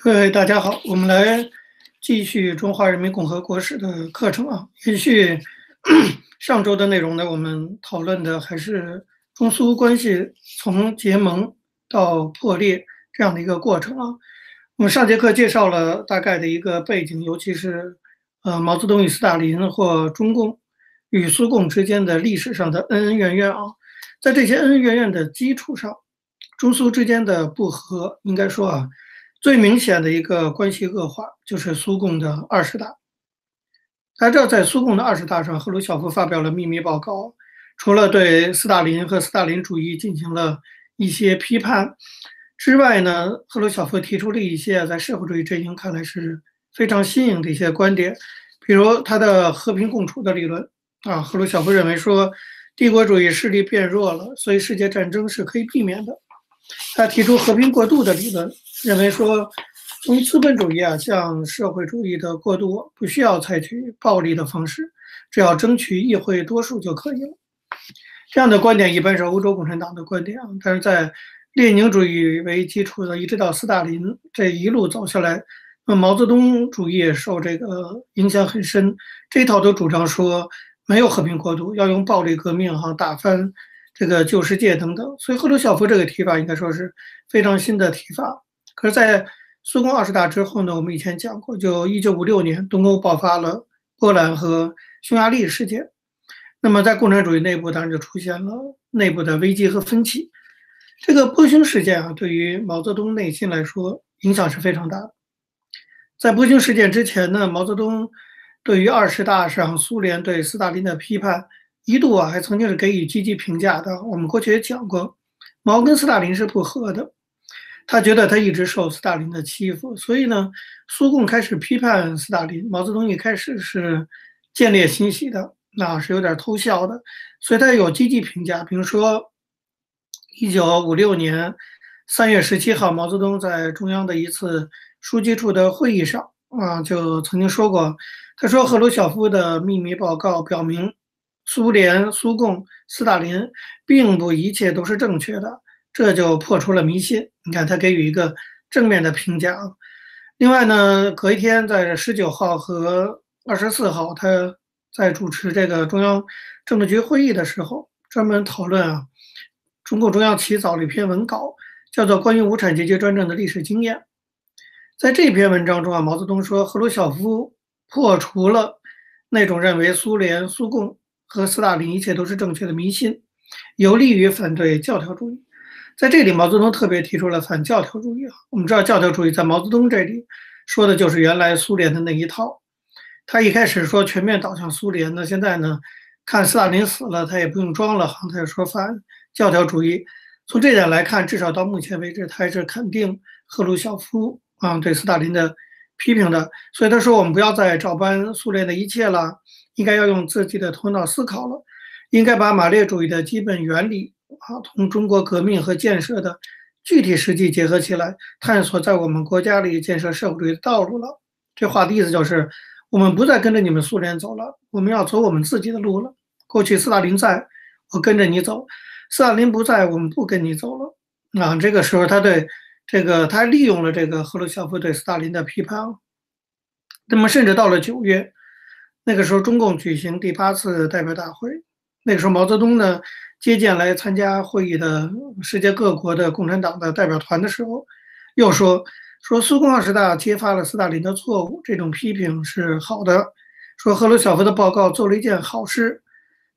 各位大家好，我们来继续中华人民共和国史的课程啊。延续上周的内容呢，我们讨论的还是中苏关系从结盟到破裂这样的一个过程啊。我们上节课介绍了大概的一个背景，尤其是呃毛泽东与斯大林或中共与苏共之间的历史上的恩恩怨怨啊。在这些恩恩怨怨的基础上，中苏之间的不和，应该说啊。最明显的一个关系恶化，就是苏共的二十大。大家知道，在苏共的二十大上，赫鲁晓夫发表了秘密报告，除了对斯大林和斯大林主义进行了一些批判之外呢，赫鲁晓夫提出了一些在社会主义阵营看来是非常新颖的一些观点，比如他的和平共处的理论啊。赫鲁晓夫认为说，帝国主义势力变弱了，所以世界战争是可以避免的。他提出和平过渡的理论。认为说，从资本主义啊向社会主义的过渡，不需要采取暴力的方式，只要争取议会多数就可以了。这样的观点一般是欧洲共产党的观点啊，但是在列宁主义为基础的，一直到斯大林这一路走下来，那毛泽东主义受这个影响很深。这套都主张说没有和平过渡，要用暴力革命哈打翻这个旧世界等等。所以赫鲁晓夫这个提法应该说是非常新的提法。可是，在苏共二十大之后呢，我们以前讲过，就一九五六年，东欧爆发了波兰和匈牙利事件。那么，在共产主义内部，当然就出现了内部的危机和分歧。这个波匈事件啊，对于毛泽东内心来说，影响是非常大的。在波匈事件之前呢，毛泽东对于二十大上苏联对斯大林的批判，一度啊还曾经是给予积极评价的。我们过去也讲过，毛跟斯大林是不和的。他觉得他一直受斯大林的欺负，所以呢，苏共开始批判斯大林。毛泽东一开始是见猎欣喜的，那是有点偷笑的，所以他有积极评价。比如说，一九五六年三月十七号，毛泽东在中央的一次书记处的会议上啊，就曾经说过，他说赫鲁晓夫的秘密报告表明，苏联、苏共、斯大林并不一切都是正确的。这就破除了迷信。你看，他给予一个正面的评价。另外呢，隔一天，在十九号和二十四号，他在主持这个中央政治局会议的时候，专门讨论啊，中共中央起草了一篇文稿，叫做《关于无产阶级专政的历史经验》。在这篇文章中啊，毛泽东说，赫鲁晓夫破除了那种认为苏联、苏共和斯大林一切都是正确的迷信，有利于反对教条主义。在这里，毛泽东特别提出了反教条主义啊。我们知道，教条主义在毛泽东这里说的就是原来苏联的那一套。他一开始说全面倒向苏联，那现在呢，看斯大林死了，他也不用装了，他也说反教条主义。从这点来看，至少到目前为止，他还是肯定赫鲁晓夫啊对斯大林的批评的。所以他说，我们不要再照搬苏联的一切了，应该要用自己的头脑思考了，应该把马列主义的基本原理。啊，同中国革命和建设的具体实际结合起来，探索在我们国家里建设社会主义的道路了。这话的意思就是，我们不再跟着你们苏联走了，我们要走我们自己的路了。过去斯大林在，我跟着你走；斯大林不在，我们不跟你走了。啊，这个时候他对这个，他利用了这个赫鲁晓夫对斯大林的批判。那么，甚至到了九月，那个时候中共举行第八次代表大会，那个时候毛泽东呢？接见来参加会议的世界各国的共产党的代表团的时候，又说说苏共二十大揭发了斯大林的错误，这种批评是好的。说赫鲁晓夫的报告做了一件好事，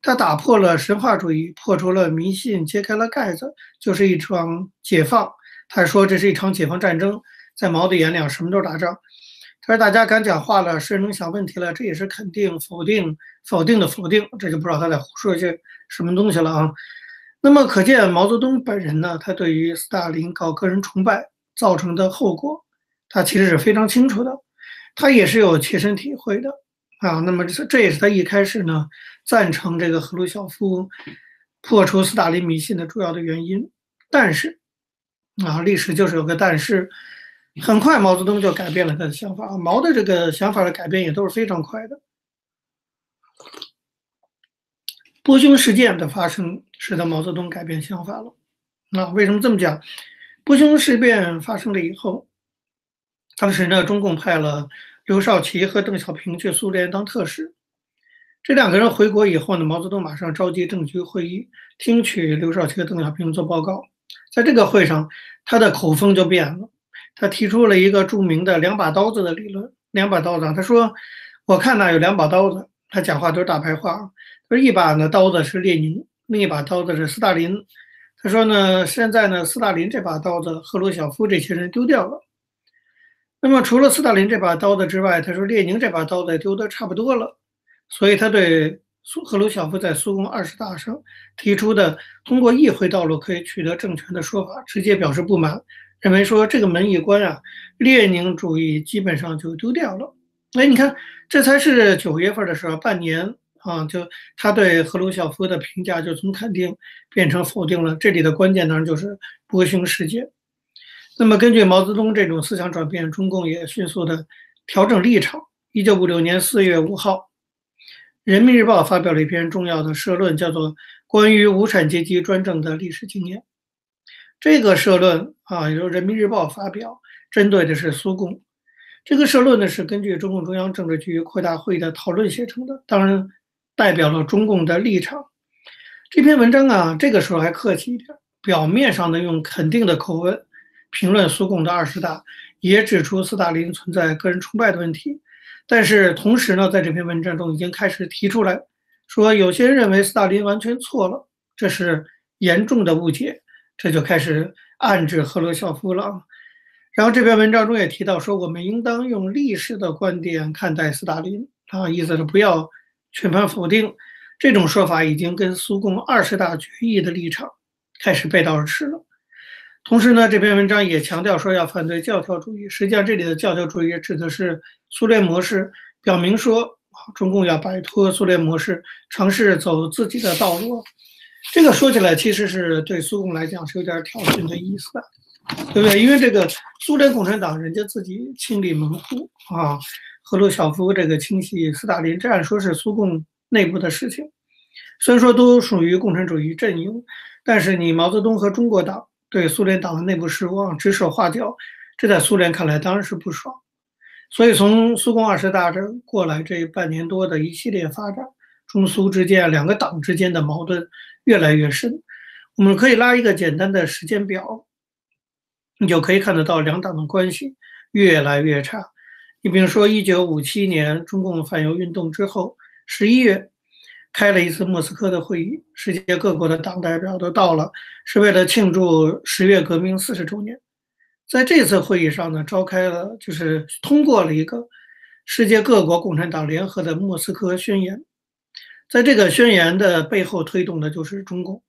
他打破了神话主义，破除了迷信，揭开了盖子，就是一场解放。他说这是一场解放战争，在毛的眼里，什么都是打仗。他说大家敢讲话了，谁能想问题了，这也是肯定、否定、否定的否定，这就不知道他在胡说些。什么东西了啊？那么可见毛泽东本人呢，他对于斯大林搞个人崇拜造成的后果，他其实是非常清楚的，他也是有切身体会的啊。那么这也是他一开始呢赞成这个赫鲁晓夫破除斯大林迷信的主要的原因。但是啊，历史就是有个但是，很快毛泽东就改变了他的想法。毛的这个想法的改变也都是非常快的。波匈事件的发生，使得毛泽东改变想法了。那为什么这么讲？波匈事变发生了以后，当时呢，中共派了刘少奇和邓小平去苏联当特使。这两个人回国以后呢，毛泽东马上召集政局会议，听取刘少奇和邓小平做报告。在这个会上，他的口风就变了，他提出了一个著名的“两把刀子”的理论。两把刀子，他说：“我看呢有两把刀子。”他讲话都是大白话。他说：“一把呢刀子是列宁，另一把刀子是斯大林。”他说呢，现在呢斯大林这把刀子，赫鲁晓夫这些人丢掉了。那么除了斯大林这把刀子之外，他说列宁这把刀子丢的差不多了。所以，他对苏赫鲁晓夫在苏共二十大上提出的通过议会道路可以取得政权的说法，直接表示不满，认为说这个门一关啊，列宁主义基本上就丢掉了。哎，你看，这才是九月份的时候，半年啊，就他对赫鲁晓夫的评价就从肯定变成否定了。这里的关键当然就是波匈事件。那么，根据毛泽东这种思想转变，中共也迅速的调整立场。一九五六年四月五号。人民日报发表了一篇重要的社论，叫做《关于无产阶级专政的历史经验》。这个社论啊，由人民日报发表，针对的是苏共。这个社论呢，是根据中共中央政治局扩大会议的讨论写成的，当然代表了中共的立场。这篇文章啊，这个时候还客气一点，表面上呢用肯定的口吻评论苏共的二十大，也指出斯大林存在个人崇拜的问题。但是同时呢，在这篇文章中已经开始提出来，说有些人认为斯大林完全错了，这是严重的误解，这就开始暗指赫鲁晓夫了。然后这篇文章中也提到说，我们应当用历史的观点看待斯大林啊，意思是不要全盘否定。这种说法已经跟苏共二十大决议的立场开始背道而驰了。同时呢，这篇文章也强调说要反对教条主义。实际上，这里的教条主义指的是苏联模式，表明说中共要摆脱苏联模式，尝试走自己的道路。这个说起来，其实是对苏共来讲是有点挑衅的意思的，对不对？因为这个苏联共产党人家自己清理门户啊，赫鲁晓夫这个清洗斯大林，这按说是苏共内部的事情。虽然说都属于共产主义阵营，但是你毛泽东和中国党。对苏联党的内部事务指手画脚，这在苏联看来当然是不爽。所以从苏共二十大这过来这半年多的一系列发展，中苏之间两个党之间的矛盾越来越深。我们可以拉一个简单的时间表，你就可以看得到两党的关系越来越差。你比如说，一九五七年中共反犹运动之后，十一月。开了一次莫斯科的会议，世界各国的党代表都到了，是为了庆祝十月革命四十周年。在这次会议上呢，召开了就是通过了一个世界各国共产党联合的莫斯科宣言。在这个宣言的背后推动的就是中共。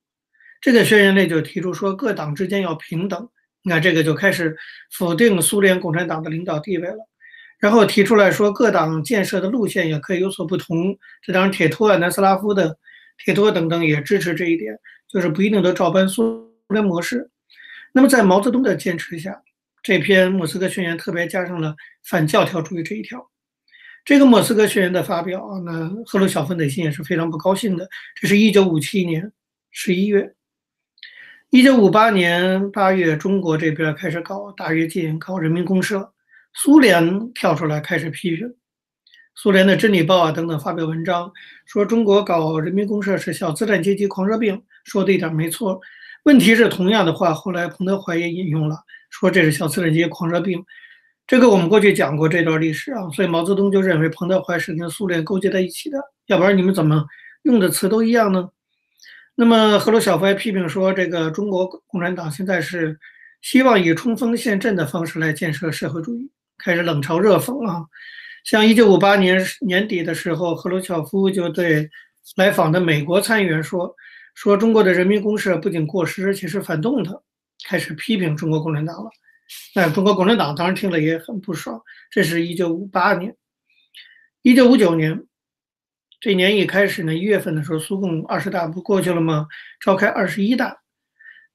这个宣言内就提出说，各党之间要平等。你看，这个就开始否定苏联共产党的领导地位了。然后提出来说，各党建设的路线也可以有所不同。这当然，铁托啊、南斯拉夫的铁托等等也支持这一点，就是不一定都照搬苏联模式。那么，在毛泽东的坚持下，这篇莫斯科宣言特别加上了反教条主义这一条。这个莫斯科宣言的发表啊，那赫鲁晓夫内心也是非常不高兴的。这是一九五七年十一月，一九五八年八月，中国这边开始搞大跃进，搞人民公社。苏联跳出来开始批评，苏联的《真理报》啊等等发表文章，说中国搞人民公社是小资产阶级狂热病，说的一点没错。问题是同样的话，后来彭德怀也引用了，说这是小资产阶级狂热病。这个我们过去讲过这段历史啊，所以毛泽东就认为彭德怀是跟苏联勾结在一起的，要不然你们怎么用的词都一样呢？那么赫鲁晓夫还批评说，这个中国共产党现在是希望以冲锋陷阵的方式来建设社会主义。开始冷嘲热讽啊！像一九五八年年底的时候，赫鲁晓夫就对来访的美国参议员说：“说中国的人民公社不仅过时，而且是反动的。”开始批评中国共产党了。那中国共产党当然听了也很不爽。这是一九五八年，一九五九年这年一开始呢，一月份的时候，苏共二十大不过去了吗？召开二十一大，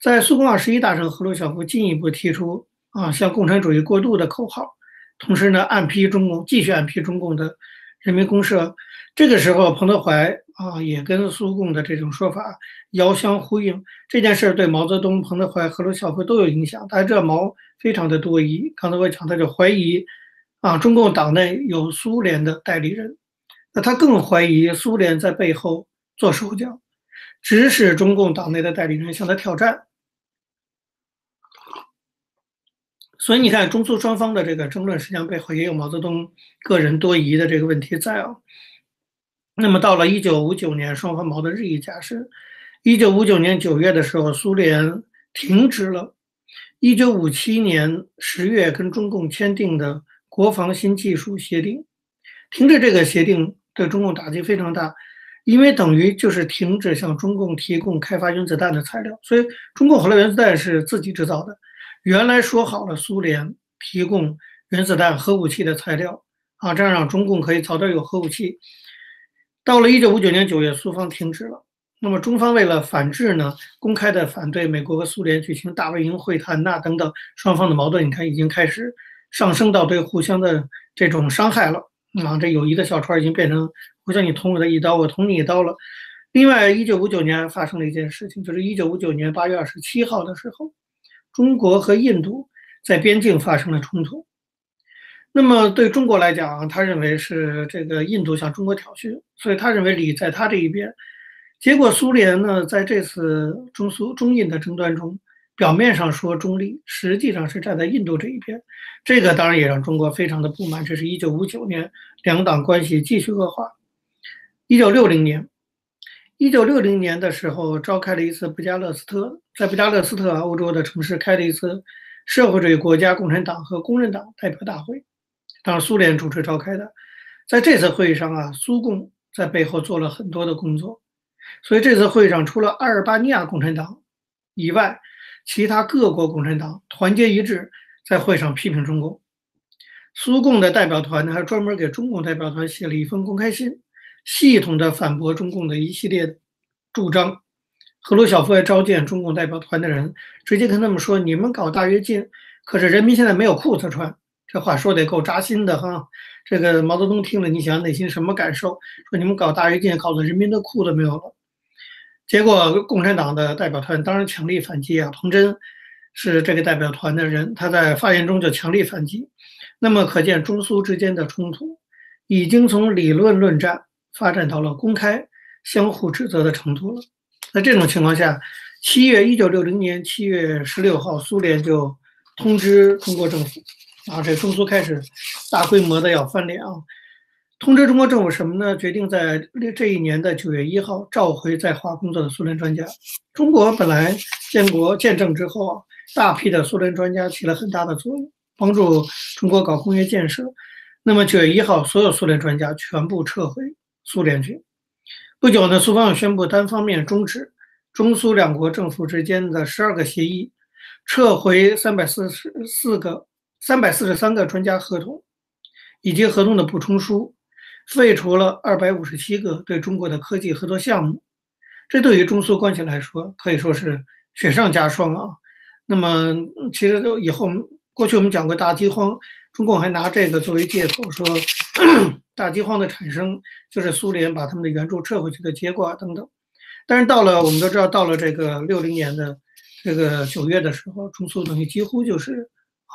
在苏共二十一大上，赫鲁晓夫进一步提出啊，向共产主义过渡的口号。同时呢，暗批中共，继续暗批中共的人民公社。这个时候，彭德怀啊，也跟苏共的这种说法遥相呼应。这件事对毛泽东、彭德怀、赫鲁晓夫都有影响。大家知道毛非常的多疑，刚才我讲，他就怀疑啊，中共党内有苏联的代理人，那他更怀疑苏联在背后做手脚，指使中共党内的代理人向他挑战。所以你看，中苏双方的这个争论，实际上背后也有毛泽东个人多疑的这个问题在啊。那么到了一九五九年，双方矛盾日益加深。一九五九年九月的时候，苏联停止了一九五七年十月跟中共签订的国防新技术协定。停止这个协定对中共打击非常大，因为等于就是停止向中共提供开发原子弹的材料。所以中共后来原子弹是自己制造的。原来说好了，苏联提供原子弹、核武器的材料啊，这样让中共可以早点有核武器。到了一九五九年九月，苏方停止了。那么中方为了反制呢，公开的反对美国和苏联举行大卫营会谈呐等等，双方的矛盾你看已经开始上升到对互相的这种伤害了啊，这友谊的小船已经变成互相你捅我的一刀，我捅你一刀了。另外，一九五九年发生了一件事情，就是一九五九年八月二十七号的时候。中国和印度在边境发生了冲突，那么对中国来讲，他认为是这个印度向中国挑衅，所以他认为理在他这一边。结果苏联呢，在这次中苏中印的争端中，表面上说中立，实际上是站在印度这一边。这个当然也让中国非常的不满。这是一九五九年，两党关系继续恶化。一九六零年。一九六零年的时候，召开了一次布加勒斯特，在布加勒斯特，欧洲的城市开了一次社会主义国家共产党和工人党代表大会，当然苏联主持召开的。在这次会议上啊，苏共在背后做了很多的工作，所以这次会议上除了阿尔巴尼亚共产党以外，其他各国共产党团结一致，在会上批评中共。苏共的代表团呢，还专门给中共代表团写了一封公开信。系统的反驳中共的一系列主张，赫鲁晓夫还召见中共代表团的人，直接跟他们说：“你们搞大跃进，可是人民现在没有裤子穿。”这话说得够扎心的哈。这个毛泽东听了，你想内心什么感受？说你们搞大跃进，搞得人民的裤子没有了。结果共产党的代表团当然强力反击啊。彭真是这个代表团的人，他在发言中就强力反击。那么可见中苏之间的冲突已经从理论论战。发展到了公开相互指责的程度了。在这种情况下，七月一九六零年七月十六号，苏联就通知中国政府，啊，这中苏开始大规模的要翻脸啊。通知中国政府什么呢？决定在这一年的九月一号召回在华工作的苏联专家。中国本来建国建政之后啊，大批的苏联专家起了很大的作用，帮助中国搞工业建设。那么九月一号，所有苏联专家全部撤回。苏联去不久呢，苏方又宣布单方面终止中苏两国政府之间的十二个协议，撤回三百四十四个、三百四十三个专家合同，以及合同的补充书，废除了二百五十七个对中国的科技合作项目。这对于中苏关系来说可以说是雪上加霜啊。那么，其实都以后过去我们讲过大饥荒，中共还拿这个作为借口说。大饥荒的产生就是苏联把他们的援助撤回去的结果，等等。但是到了我们都知道，到了这个六零年的这个九月的时候，中苏等于几乎就是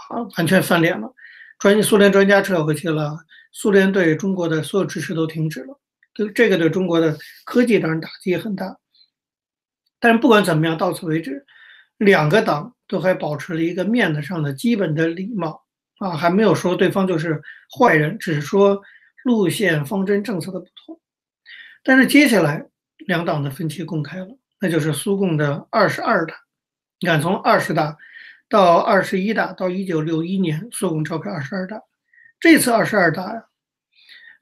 啊完全翻脸了。专苏联专家撤回去了，苏联对中国的所有支持都停止了。对这个对中国的科技当然打击也很大。但是不管怎么样，到此为止，两个党都还保持了一个面子上的基本的礼貌啊，还没有说对方就是坏人，只是说。路线、方针、政策的不同，但是接下来两党的分歧公开了，那就是苏共的二十二大。你看，从二十大到二十一大，到一九六一年，苏共召开二十二大。这次二十二大呀，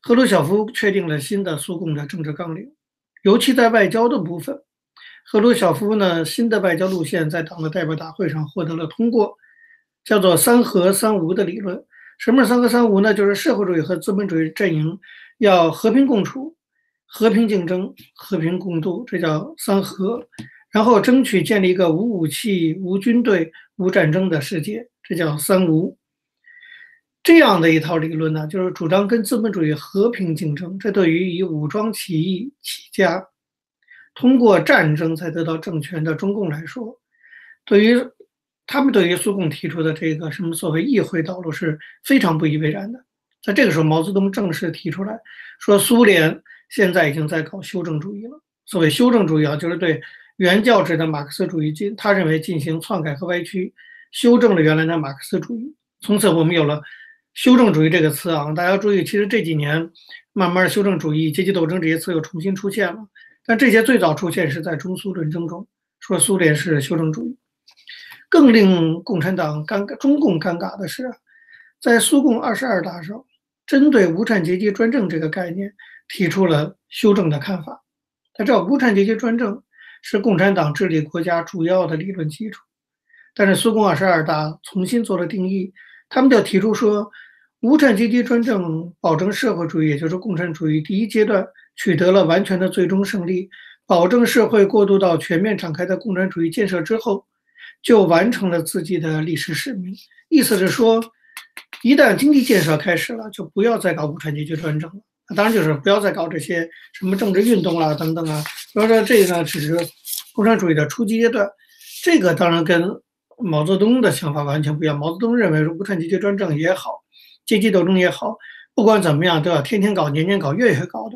赫鲁晓夫确定了新的苏共的政治纲领，尤其在外交的部分，赫鲁晓夫呢新的外交路线在党的代表大会上获得了通过，叫做“三和三无”的理论。什么是三和三无呢？就是社会主义和资本主义阵营要和平共处、和平竞争、和平共度，这叫三和。然后争取建立一个无武器、无军队、无战争的世界，这叫三无。这样的一套理论呢，就是主张跟资本主义和平竞争。这对于以武装起义起家，通过战争才得到政权的中共来说，对于他们对于苏共提出的这个什么所谓议会道路是非常不以为然的。在这个时候，毛泽东正式提出来说，苏联现在已经在搞修正主义了。所谓修正主义啊，就是对原教旨的马克思主义进，他认为进行篡改和歪曲，修正了原来的马克思主义。从此，我们有了。修正主义这个词啊，大家注意，其实这几年慢慢修正主义、阶级斗争这些词又重新出现了。但这些最早出现是在中苏论争中，说苏联是修正主义。更令共产党尴尬、中共尴尬的是，在苏共二十二大上，针对无产阶级专政这个概念提出了修正的看法。他知道无产阶级专政是共产党治理国家主要的理论基础，但是苏共二十二大重新做了定义，他们就提出说。无产阶级专政保证社会主义，也就是共产主义第一阶段取得了完全的最终胜利，保证社会过渡到全面展开的共产主义建设之后，就完成了自己的历史使命。意思是说，一旦经济建设开始了，就不要再搞无产阶级专政了。当然就是不要再搞这些什么政治运动啦等等啊。所以说这个呢，只是共产主义的初级阶段。这个当然跟毛泽东的想法完全不一样。毛泽东认为无产阶级专政也好。阶级斗争也好，不管怎么样，都要天天搞、年年搞、月月搞的。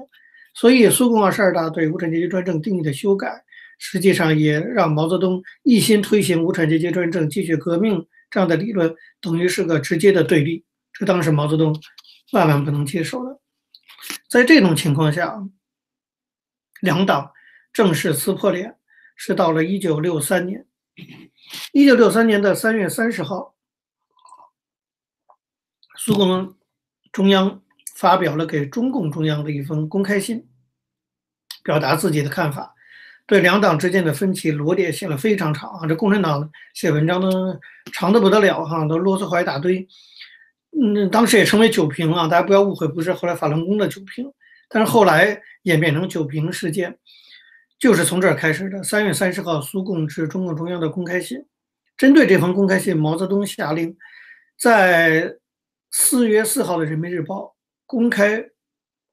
所以，苏共二十二大对无产阶级专政定义的修改，实际上也让毛泽东一心推行无产阶级专政、继续革命这样的理论，等于是个直接的对立。这当时毛泽东万万不能接受的。在这种情况下，两党正式撕破脸，是到了一九六三年。一九六三年的三月三十号。苏共中央发表了给中共中央的一封公开信，表达自己的看法，对两党之间的分歧罗列写了非常长啊。这共产党写文章呢长的不得了哈，都啰嗦话一大堆。嗯，当时也称为九评啊，大家不要误会，不是后来法轮功的九评，但是后来演变成九评事件，就是从这儿开始的。三月三十号，苏共致中共中央的公开信，针对这封公开信，毛泽东下令在。四月四号的《人民日报》公开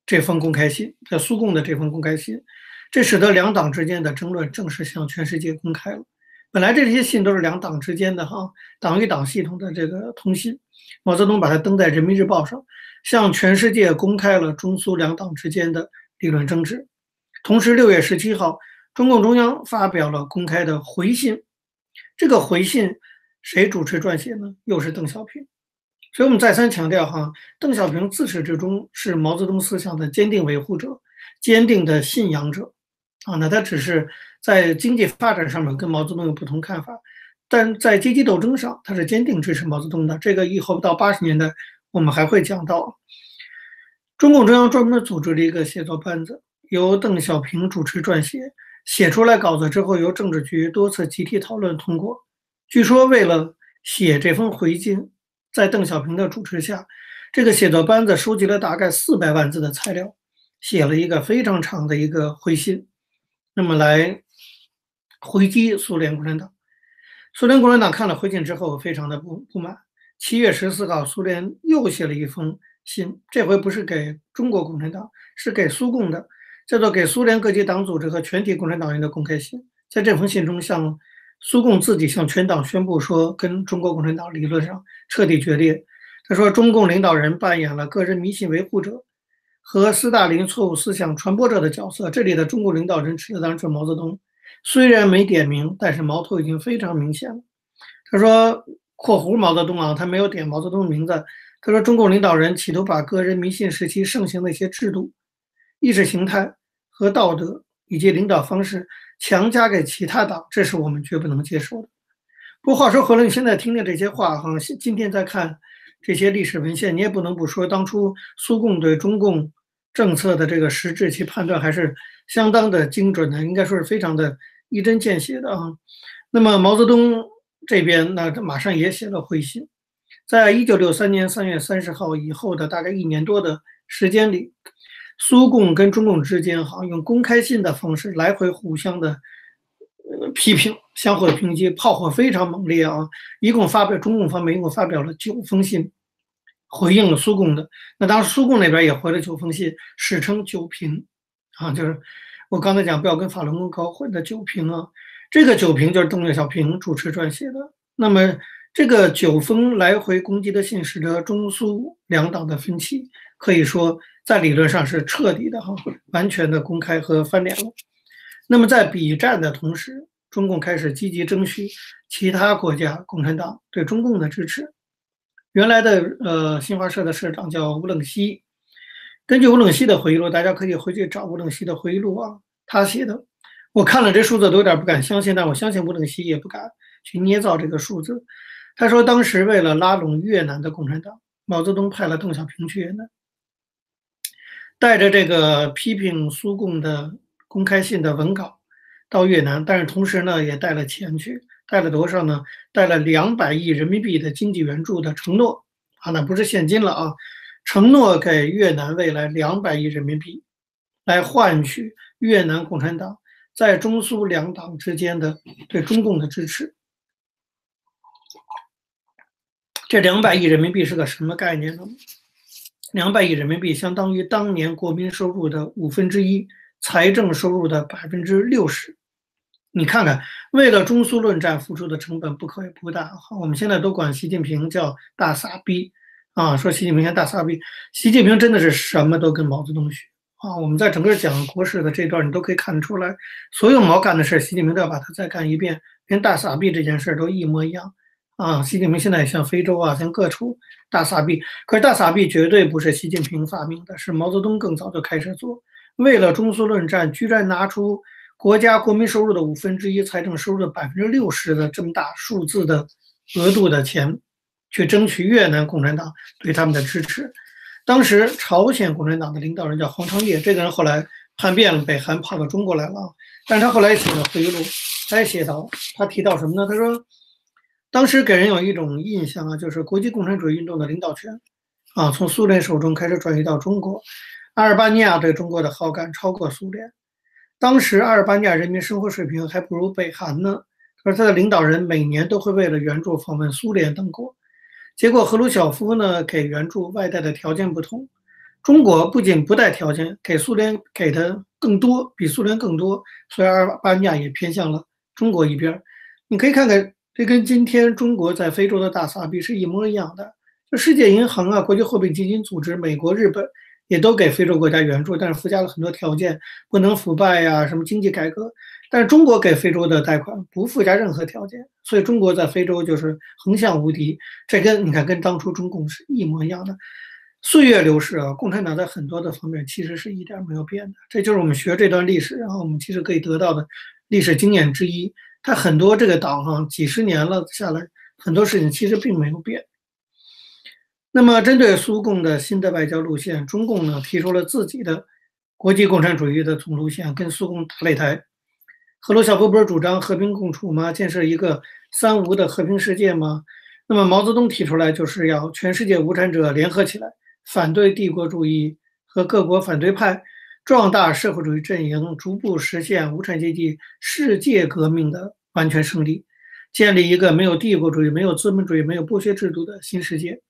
这封公开信，在苏共的这封公开信，这使得两党之间的争论正式向全世界公开了。本来这些信都是两党之间的哈党与党系统的这个通信，毛泽东把它登在《人民日报》上，向全世界公开了中苏两党之间的理论争执。同时，六月十七号，中共中央发表了公开的回信，这个回信谁主持撰写呢？又是邓小平。所以我们再三强调哈，邓小平自始至终是毛泽东思想的坚定维护者、坚定的信仰者，啊，那他只是在经济发展上面跟毛泽东有不同看法，但在阶级斗争上，他是坚定支持毛泽东的。这个以后到八十年代我们还会讲到。中共中央专门组织了一个写作班子，由邓小平主持撰写，写出来稿子之后，由政治局多次集体讨论通过。据说为了写这封回信。在邓小平的主持下，这个写作班子收集了大概四百万字的材料，写了一个非常长的一个回信，那么来回击苏联共产党。苏联共产党看了回信之后，非常的不不满。七月十四号，苏联又写了一封信，这回不是给中国共产党，是给苏共的，叫做《给苏联各级党组织和全体共产党员的公开信》。在这封信中，向苏共自己向全党宣布说，跟中国共产党理论上彻底决裂。他说，中共领导人扮演了个人迷信维护者和斯大林错误思想传播者的角色。这里的中国领导人指的当然是毛泽东，虽然没点名，但是矛头已经非常明显了。他说（括弧毛泽东啊，他没有点毛泽东的名字）。他说，中共领导人企图把个人迷信时期盛行的一些制度、意识形态和道德以及领导方式。强加给其他党，这是我们绝不能接受的。不过话说回来，你现在听听这些话，哈，今天再看这些历史文献，你也不能不说，当初苏共对中共政策的这个实质其判断还是相当的精准的，应该说是非常的一针见血的啊。那么毛泽东这边，那马上也写了回信，在一九六三年三月三十号以后的大概一年多的时间里。苏共跟中共之间，哈，用公开信的方式来回互相的批评，相互的抨击，炮火非常猛烈啊！一共发表，中共方面一共发表了九封信，回应了苏共的。那当时苏共那边也回了九封信，史称九评啊，就是我刚才讲不要跟法轮功搞混的酒瓶啊。这个酒瓶就是邓小平主持撰写的。那么这个九封来回攻击的信，使得中苏两党的分歧可以说在理论上是彻底的哈，完全的公开和翻脸了。那么在比战的同时，中共开始积极争取其他国家共产党对中共的支持。原来的呃新华社的社长叫吴冷西，根据吴冷西的回忆录，大家可以回去找吴冷西的回忆录啊，他写的。我看了这数字都有点不敢相信，但我相信吴冷西也不敢去捏造这个数字。他说，当时为了拉拢越南的共产党，毛泽东派了邓小平去越南，带着这个批评苏共的公开信的文稿到越南，但是同时呢，也带了钱去，带了多少呢？带了两百亿人民币的经济援助的承诺啊，那不是现金了啊，承诺给越南未来两百亿人民币，来换取越南共产党。在中苏两党之间的对中共的支持，这两百亿人民币是个什么概念呢？两百亿人民币相当于当年国民收入的五分之一，财政收入的百分之六十。你看看，为了中苏论战付出的成本不可也不大。我们现在都管习近平叫大傻逼啊，说习近平像大傻逼。习近平真的是什么都跟毛泽东学。啊，我们在整个讲国史的这段，你都可以看得出来，所有毛干的事，习近平都要把它再干一遍，连大傻逼这件事都一模一样。啊，习近平现在像非洲啊，像各处大傻逼，可是大傻逼绝对不是习近平发明的，是毛泽东更早就开始做。为了中苏论战，居然拿出国家国民收入的五分之一，财政收入的百分之六十的这么大数字的额度的钱，去争取越南共产党对他们的支持。当时朝鲜共产党的领导人叫黄昌业，这个人后来叛变了，北韩跑到中国来了。但是他后来写的回忆录，他也写到，他提到什么呢？他说，当时给人有一种印象啊，就是国际共产主义运动的领导权啊，从苏联手中开始转移到中国。阿尔巴尼亚对中国的好感超过苏联。当时阿尔巴尼亚人民生活水平还不如北韩呢，而他的领导人每年都会为了援助访问苏联等国。结果赫鲁晓夫呢给援助外带的条件不同，中国不仅不带条件，给苏联给的更多，比苏联更多，所以阿尔巴尼亚也偏向了中国一边。你可以看看，这跟今天中国在非洲的大撒币是一模一样的。就世界银行啊、国际货币基金组织、美国、日本也都给非洲国家援助，但是附加了很多条件，不能腐败呀，什么经济改革。但是中国给非洲的贷款不附加任何条件，所以中国在非洲就是横向无敌。这跟你看跟当初中共是一模一样的。岁月流逝啊，共产党在很多的方面其实是一点没有变的。这就是我们学这段历史，然后我们其实可以得到的历史经验之一。它很多这个党哈几十年了下来，很多事情其实并没有变。那么针对苏共的新的外交路线，中共呢提出了自己的国际共产主义的总路线，跟苏共打擂台。赫鲁晓夫不是主张和平共处吗？建设一个三无的和平世界吗？那么毛泽东提出来就是要全世界无产者联合起来，反对帝国主义和各国反对派，壮大社会主义阵营，逐步实现无产阶级世界革命的完全胜利，建立一个没有帝国主义、没有资本主义、没有剥削制度的新世界。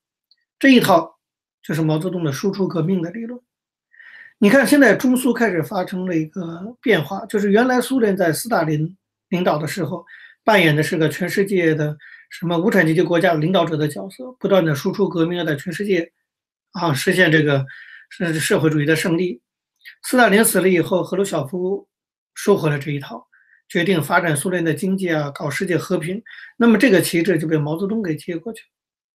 这一套就是毛泽东的输出革命的理论。你看，现在中苏开始发生了一个变化，就是原来苏联在斯大林领导的时候，扮演的是个全世界的什么无产阶级国家领导者的角色，不断的输出革命，在全世界啊实现这个是社会主义的胜利。斯大林死了以后，赫鲁晓夫收回了这一套，决定发展苏联的经济啊，搞世界和平。那么这个旗帜就被毛泽东给接过去。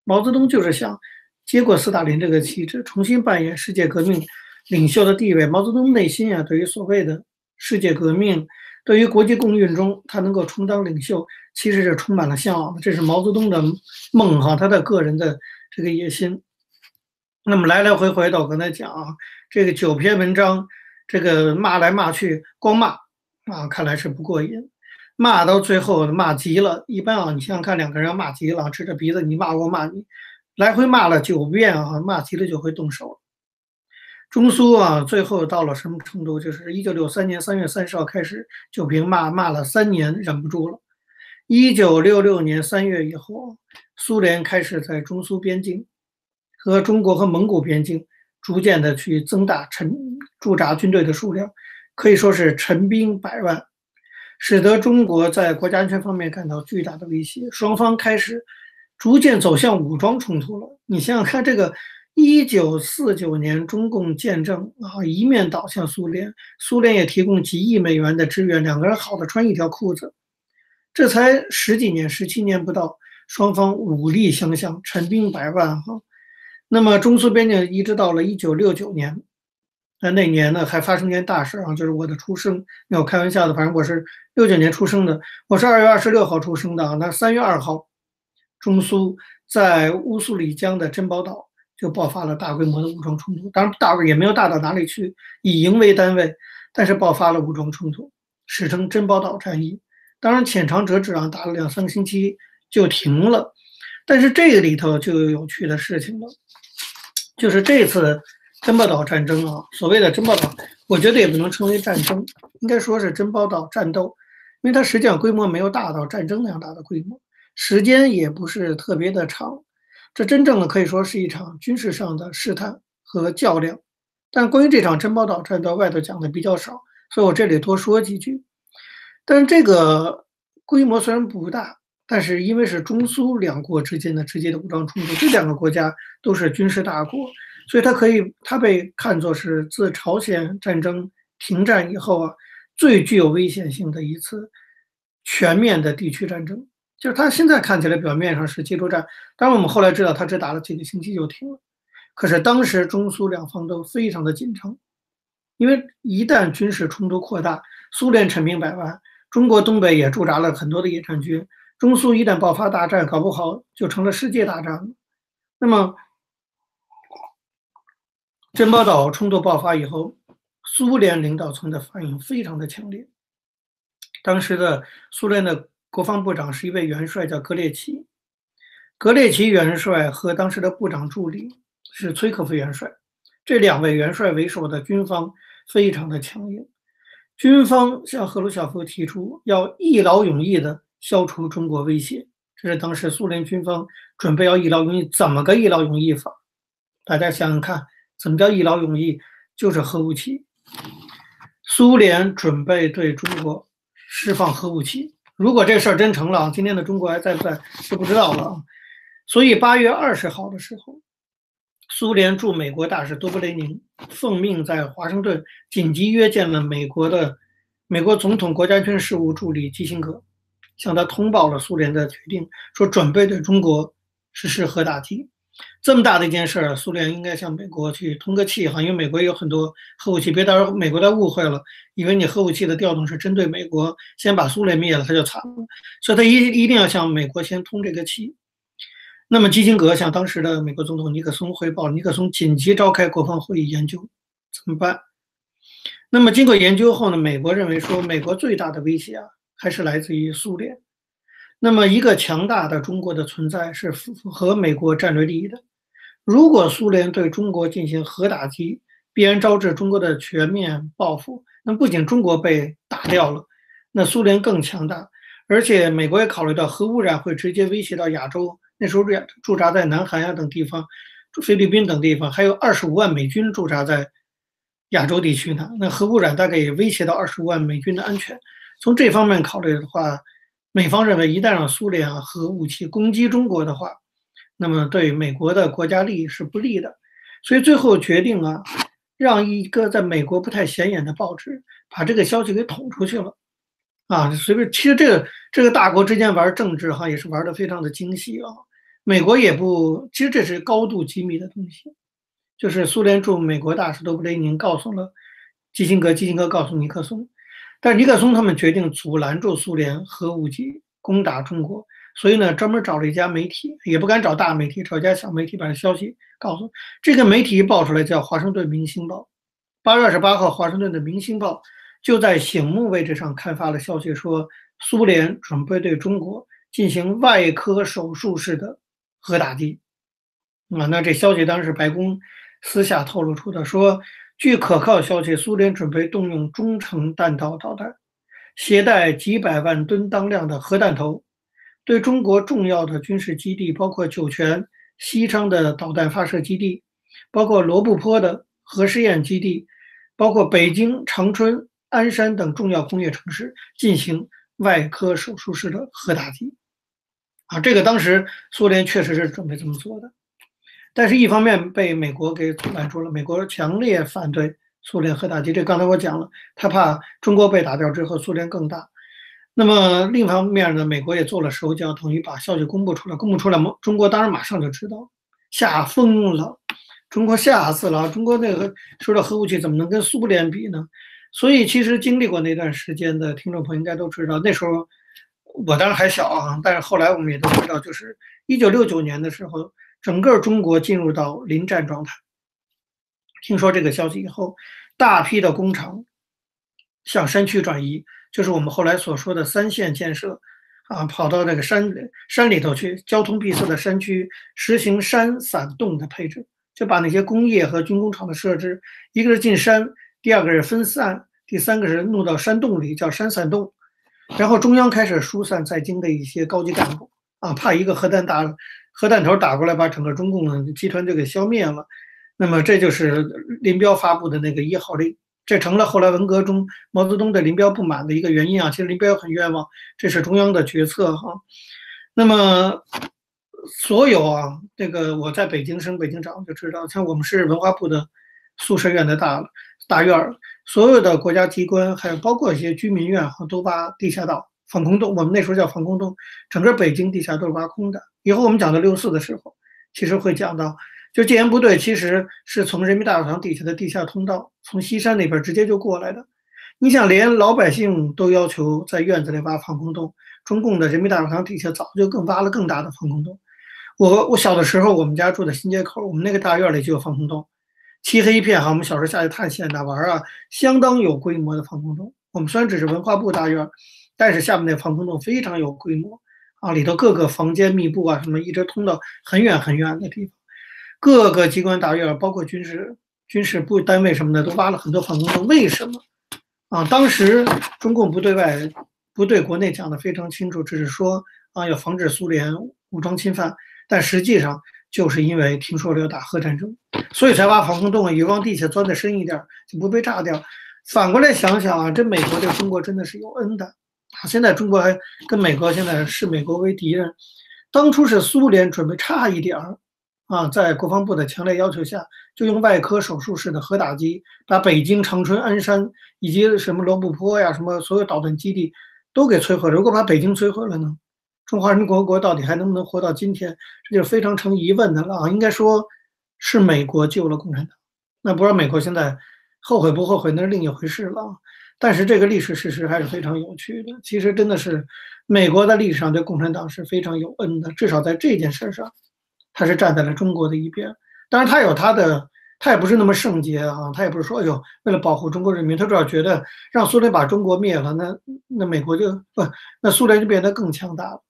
毛泽东就是想接过斯大林这个旗帜，重新扮演世界革命。领袖的地位，毛泽东内心啊，对于所谓的世界革命，对于国际共运中他能够充当领袖，其实是充满了向往的。这是毛泽东的梦哈，他的个人的这个野心。那么来来回回的，我刚才讲啊，这个九篇文章，这个骂来骂去，光骂啊，看来是不过瘾。骂到最后骂急了，一般啊，你想想看，两个人要骂急了，指着鼻子你骂我骂你，来回骂了九遍啊，骂急了就会动手。中苏啊，最后到了什么程度？就是一九六三年三月三十号开始，就平骂骂了三年，忍不住了。一九六六年三月以后，苏联开始在中苏边境和中国和蒙古边境，逐渐的去增大陈驻扎军队的数量，可以说是陈兵百万，使得中国在国家安全方面感到巨大的威胁。双方开始逐渐走向武装冲突了。你想想看，这个。一九四九年，中共建政啊，一面倒向苏联，苏联也提供几亿美元的支援，两个人好的穿一条裤子。这才十几年，十七年不到，双方武力相向，陈兵百万哈。那么中苏边境一直到了一九六九年，那那年呢还发生件大事啊，就是我的出生，没有开玩笑的，反正我是六九年出生的，我是二月二十六号出生的啊。那三月二号，中苏在乌苏里江的珍宝岛。就爆发了大规模的武装冲突，当然大也没有大到哪里去，以营为单位，但是爆发了武装冲突，史称珍宝岛战役。当然浅尝辄止啊，打了两三个星期就停了。但是这个里头就有有趣的事情了，就是这次珍宝岛战争啊，所谓的珍宝岛，我觉得也不能称为战争，应该说是珍宝岛战斗，因为它实际上规模没有大到战争那样大的规模，时间也不是特别的长。这真正的可以说是一场军事上的试探和较量，但关于这场珍宝岛战斗，外头讲的比较少，所以我这里多说几句。但是这个规模虽然不大，但是因为是中苏两国之间的直接的武装冲突，这两个国家都是军事大国，所以它可以，它被看作是自朝鲜战争停战以后啊，最具有危险性的一次全面的地区战争。就是他现在看起来表面上是接触战，当然我们后来知道他只打了几个星期就停了。可是当时中苏两方都非常的紧张，因为一旦军事冲突扩大，苏联陈兵百万，中国东北也驻扎了很多的野战军，中苏一旦爆发大战，搞不好就成了世界大战了。那么珍宝岛冲突爆发以后，苏联领导层的反应非常的强烈，当时的苏联的。国防部长是一位元帅，叫格列奇。格列奇元帅和当时的部长助理是崔可夫元帅，这两位元帅为首的军方非常的强硬。军方向赫鲁晓夫提出要一劳永逸地消除中国威胁，这是当时苏联军方准备要一劳永逸。怎么个一劳永逸法？大家想想看，怎么叫一劳永逸？就是核武器。苏联准备对中国释放核武器。如果这事儿真成了，今天的中国还在不在就不知道了啊。所以八月二十号的时候，苏联驻美国大使多布雷宁奉命在华盛顿紧急约见了美国的美国总统国家安全事务助理基辛格，向他通报了苏联的决定，说准备对中国实施核打击。这么大的一件事儿，苏联应该向美国去通个气哈，因为美国有很多核武器，别到时候美国再误会了，以为你核武器的调动是针对美国，先把苏联灭了，他就惨了。所以他一一定要向美国先通这个气。那么基辛格向当时的美国总统尼克松汇报，尼克松紧急召开国防会议研究怎么办。那么经过研究后呢，美国认为说，美国最大的威胁啊，还是来自于苏联。那么，一个强大的中国的存在是符合美国战略利益的。如果苏联对中国进行核打击，必然招致中国的全面报复。那不仅中国被打掉了，那苏联更强大。而且，美国也考虑到核污染会直接威胁到亚洲。那时候驻驻扎在南韩呀等地方，菲律宾等地方，还有二十五万美军驻扎在亚洲地区呢。那核污染大概也威胁到二十五万美军的安全。从这方面考虑的话，美方认为，一旦让苏联啊核武器攻击中国的话，那么对美国的国家利益是不利的，所以最后决定啊，让一个在美国不太显眼的报纸把这个消息给捅出去了，啊，随便，其实这个这个大国之间玩政治哈，也是玩的非常的精细啊。美国也不，其实这是高度机密的东西，就是苏联驻美国大使多布雷宁告诉了基辛格，基辛格告诉尼克松。但尼克松他们决定阻拦住苏联核武器攻打中国，所以呢，专门找了一家媒体，也不敢找大媒体，找一家小媒体，把消息告诉这个媒体一报出来，叫《华盛顿明星报》。八月二十八号，华盛顿的《明星报》就在醒目位置上刊发了消息，说苏联准备对中国进行外科手术式的核打击。啊，那这消息当时白宫私下透露出的，说。据可靠消息，苏联准备动用中程弹道导弹，携带几百万吨当量的核弹头，对中国重要的军事基地，包括酒泉、西昌的导弹发射基地，包括罗布泊的核试验基地，包括北京、长春、鞍山等重要工业城市进行外科手术式的核打击。啊，这个当时苏联确实是准备这么做的，但是一方面被美国给阻拦住了，美国强烈反对苏联核打击。这刚才我讲了，他怕中国被打掉之后，苏联更大。那么另一方面呢，美国也做了手脚，等于把消息公布出来。公布出来，中国当然马上就知道，吓疯了，中国吓死了。中国那个说的核武器怎么能跟苏联比呢？所以其实经历过那段时间的听众朋友应该都知道，那时候。我当然还小啊，但是后来我们也都知道，就是一九六九年的时候，整个中国进入到临战状态。听说这个消息以后，大批的工厂向山区转移，就是我们后来所说的三线建设啊，跑到那个山山里头去，交通闭塞的山区实行山散洞的配置，就把那些工业和军工厂的设置，一个是进山，第二个是分散，第三个是弄到山洞里，叫山散洞。然后中央开始疏散在京的一些高级干部啊，怕一个核弹打核弹头打过来，把整个中共的集团就给消灭了。那么这就是林彪发布的那个一号令，这成了后来文革中毛泽东对林彪不满的一个原因啊。其实林彪很冤枉，这是中央的决策哈。那么所有啊，这个我在北京升北京长就知道，像我们是文化部的宿舍院的大大院。所有的国家机关，还有包括一些居民院，哈，都挖地下道、防空洞。我们那时候叫防空洞，整个北京地下都是挖空的。以后我们讲到六四的时候，其实会讲到，就戒严部队其实是从人民大会堂底下的地下通道，从西山那边直接就过来的。你想，连老百姓都要求在院子里挖防空洞，中共的人民大会堂底下早就更挖了更大的防空洞。我我小的时候，我们家住在新街口，我们那个大院里就有防空洞。漆黑一片哈，我们小时候下去探险的玩啊，相当有规模的防空洞。我们虽然只是文化部大院，但是下面那防空洞非常有规模啊，里头各个房间密布啊，什么一直通到很远很远的地方。各个机关大院，包括军事军事部单位什么的，都挖了很多防空洞。为什么啊？当时中共不对外、不对国内讲的非常清楚，只是说啊，要防止苏联武装侵犯，但实际上。就是因为听说了要打核战争，所以才挖防空洞啊，以往地下钻的深一点，就不被炸掉。反过来想想啊，这美国对中国真的是有恩的！现在中国还跟美国现在视美国为敌人，当初是苏联准备差一点儿啊，在国防部的强烈要求下，就用外科手术式的核打击，把北京、长春、鞍山以及什么罗布泊呀，什么所有导弹基地都给摧毁了。如果把北京摧毁了呢？中华人民共和国到底还能不能活到今天，这就非常成疑问的了啊！应该说是美国救了共产党，那不知道美国现在后悔不后悔，那是另一回事了。但是这个历史事实还是非常有趣的。其实真的是美国在历史上对共产党是非常有恩的，至少在这件事上，他是站在了中国的一边。当然，他有他的，他也不是那么圣洁啊，他也不是说，哎呦，为了保护中国人民，他主要觉得让苏联把中国灭了，那那美国就不，那苏联就变得更强大了。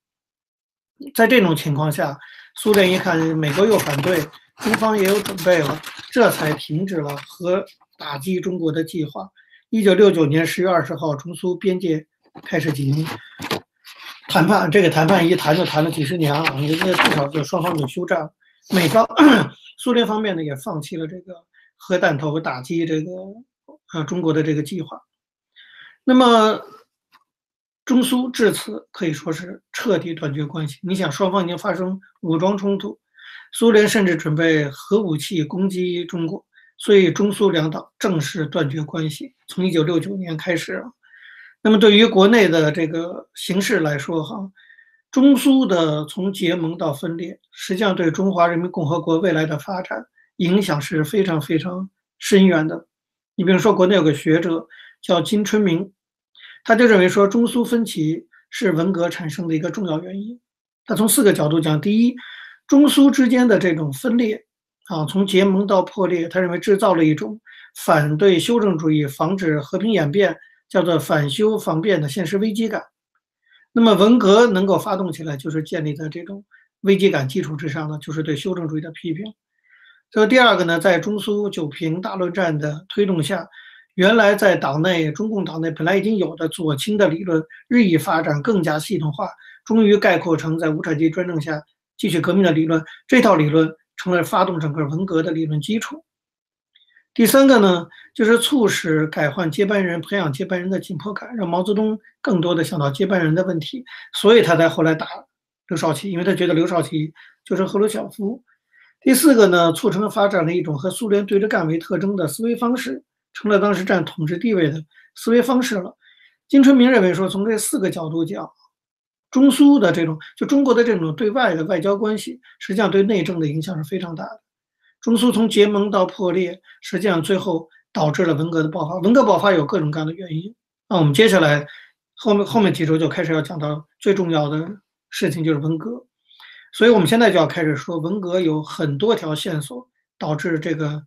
在这种情况下，苏联一看美国又反对，中方也有准备了，这才停止了核打击中国的计划。一九六九年十月二十号，中苏边界开始进行谈判。这个谈判一谈就谈了几十年啊，人家至少就双方就休战。美方、苏联方面呢也放弃了这个核弹头打击这个呃中国的这个计划。那么。中苏至此可以说是彻底断绝关系。你想，双方已经发生武装冲突，苏联甚至准备核武器攻击中国，所以中苏两党正式断绝关系。从一九六九年开始，那么对于国内的这个形势来说，哈，中苏的从结盟到分裂，实际上对中华人民共和国未来的发展影响是非常非常深远的。你比如说，国内有个学者叫金春明。他就认为说，中苏分歧是文革产生的一个重要原因。他从四个角度讲：第一，中苏之间的这种分裂，啊，从结盟到破裂，他认为制造了一种反对修正主义、防止和平演变，叫做反修防变的现实危机感。那么文革能够发动起来，就是建立在这种危机感基础之上呢，就是对修正主义的批评。这第二个呢，在中苏九平大论战的推动下。原来在党内，中共党内本来已经有的左倾的理论日益发展，更加系统化，终于概括成在无产阶级专政下继续革命的理论，这套理论成了发动整个文革的理论基础。第三个呢，就是促使改换接班人、培养接班人的紧迫感，让毛泽东更多的想到接班人的问题，所以他才后来打刘少奇，因为他觉得刘少奇就是赫鲁晓夫。第四个呢，促成了发展了一种和苏联对着干为特征的思维方式，成了当时占统治地位的思维方式了。金春明认为说，从这四个角度讲，中苏的这种就中国的这种对外的外交关系，实际上对内政的影响是非常大的。中苏从结盟到破裂，实际上最后导致了文革的爆发。文革爆发有各种各样的原因。那我们接下来后面后面几周就开始要讲到最重要的事情，就是文革。所以我们现在就要开始说，文革有很多条线索导致这个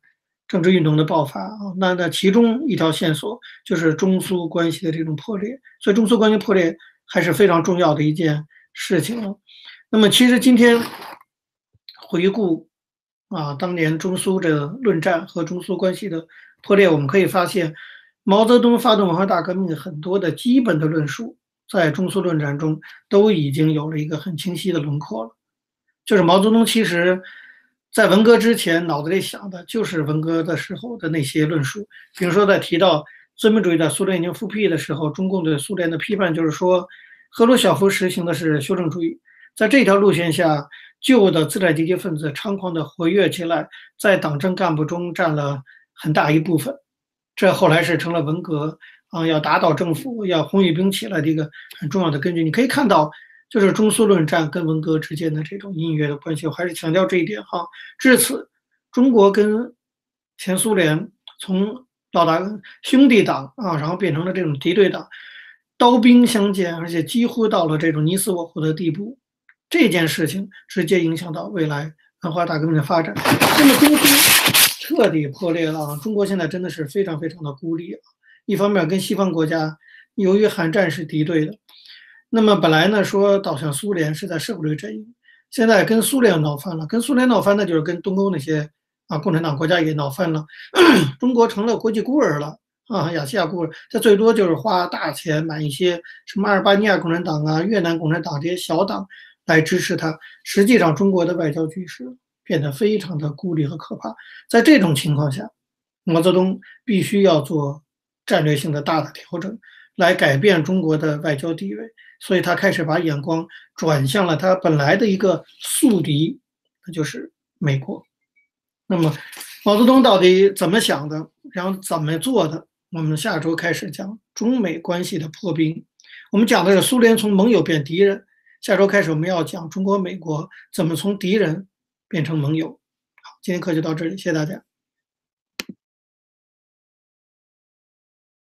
政治运动的爆发啊。那那其中一条线索就是中苏关系的这种破裂。所以中苏关系破裂还是非常重要的一件事情。那么其实今天回顾。啊，当年中苏这论战和中苏关系的破裂，我们可以发现，毛泽东发动文化大革命很多的基本的论述，在中苏论战中都已经有了一个很清晰的轮廓了。就是毛泽东其实，在文革之前脑子里想的就是文革的时候的那些论述，比如说在提到资本主义在苏联已经复辟的时候，中共对苏联的批判就是说，赫鲁晓夫实行的是修正主义，在这条路线下。旧的资产阶级分子猖狂地活跃起来，在党政干部中占了很大一部分。这后来是成了文革啊，要打倒政府、要红卫兵起来的一个很重要的根据。你可以看到，就是中苏论战跟文革之间的这种隐约的关系。我还是强调这一点哈。至此，中国跟前苏联从老大兄弟党啊，然后变成了这种敌对党，刀兵相见，而且几乎到了这种你死我活的地步。这件事情直接影响到未来文化大革命的发展。那么中苏彻底破裂了啊！中国现在真的是非常非常的孤立啊！一方面跟西方国家由于韩战是敌对的，那么本来呢说倒向苏联是在社会主义阵营，现在跟苏联闹翻了，跟苏联闹翻那就是跟东欧那些啊共产党国家也闹翻了，中国成了国际孤儿了啊！亚细亚孤儿，他最多就是花大钱买一些什么阿尔巴尼亚共产党啊、越南共产党这些小党。来支持他，实际上中国的外交局势变得非常的孤立和可怕。在这种情况下，毛泽东必须要做战略性的大的调整，来改变中国的外交地位。所以他开始把眼光转向了他本来的一个宿敌，那就是美国。那么毛泽东到底怎么想的，然后怎么做的？我们下周开始讲中美关系的破冰。我们讲的是苏联从盟友变敌人。下周开始，我们要讲中国、美国怎么从敌人变成盟友。好，今天课就到这里，谢谢大家。